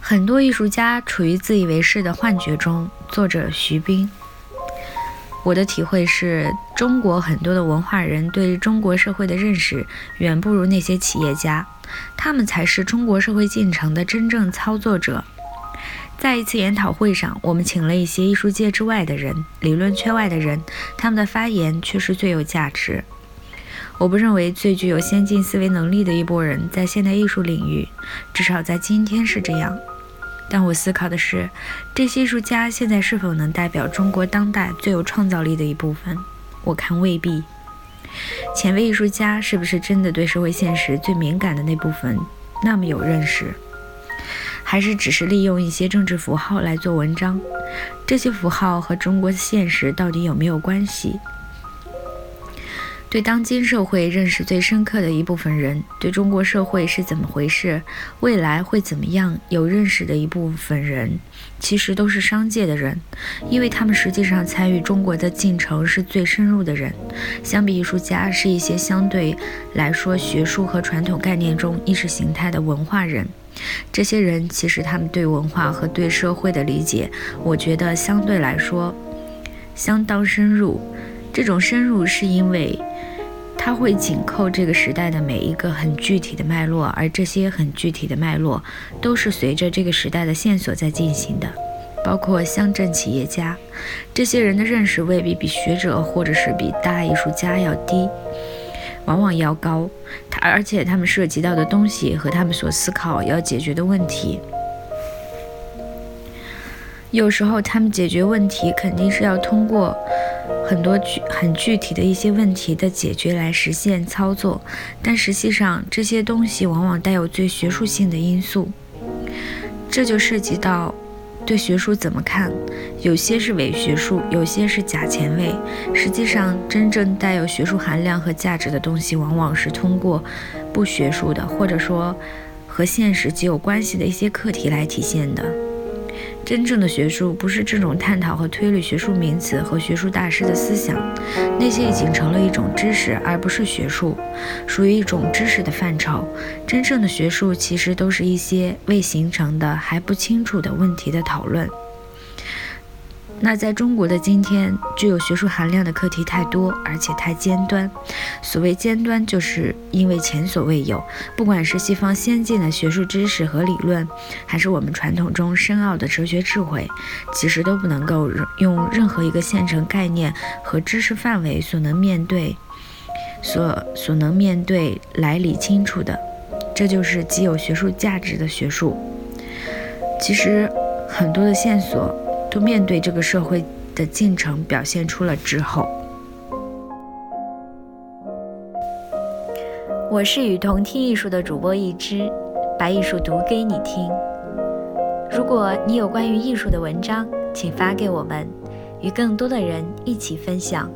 很多艺术家处于自以为是的幻觉中。作者徐冰。我的体会是中国很多的文化人对中国社会的认识远不如那些企业家，他们才是中国社会进程的真正操作者。在一次研讨会上，我们请了一些艺术界之外的人、理论圈外的人，他们的发言却是最有价值。我不认为最具有先进思维能力的一波人在现代艺术领域，至少在今天是这样。但我思考的是，这些艺术家现在是否能代表中国当代最有创造力的一部分？我看未必。前卫艺术家是不是真的对社会现实最敏感的那部分那么有认识？还是只是利用一些政治符号来做文章？这些符号和中国的现实到底有没有关系？对当今社会认识最深刻的一部分人，对中国社会是怎么回事，未来会怎么样有认识的一部分人，其实都是商界的人，因为他们实际上参与中国的进程是最深入的人。相比艺术家，是一些相对来说学术和传统概念中意识形态的文化人。这些人其实他们对文化和对社会的理解，我觉得相对来说相当深入。这种深入是因为。它会紧扣这个时代的每一个很具体的脉络，而这些很具体的脉络都是随着这个时代的线索在进行的。包括乡镇企业家，这些人的认识未必比学者或者是比大艺术家要低，往往要高。他而且他们涉及到的东西和他们所思考要解决的问题，有时候他们解决问题肯定是要通过。很多具很具体的一些问题的解决来实现操作，但实际上这些东西往往带有最学术性的因素，这就涉及到对学术怎么看，有些是伪学术，有些是假前卫。实际上，真正带有学术含量和价值的东西，往往是通过不学术的，或者说和现实极有关系的一些课题来体现的。真正的学术不是这种探讨和推理学术名词和学术大师的思想，那些已经成了一种知识，而不是学术，属于一种知识的范畴。真正的学术其实都是一些未形成的、还不清楚的问题的讨论。那在中国的今天，具有学术含量的课题太多，而且太尖端。所谓尖端，就是因为前所未有。不管是西方先进的学术知识和理论，还是我们传统中深奥的哲学智慧，其实都不能够用任何一个现成概念和知识范围所能面对、所所能面对来理清楚的。这就是极有学术价值的学术。其实很多的线索。都面对这个社会的进程，表现出了滞后。我是与同听艺术的主播一之，把艺术读给你听。如果你有关于艺术的文章，请发给我们，与更多的人一起分享。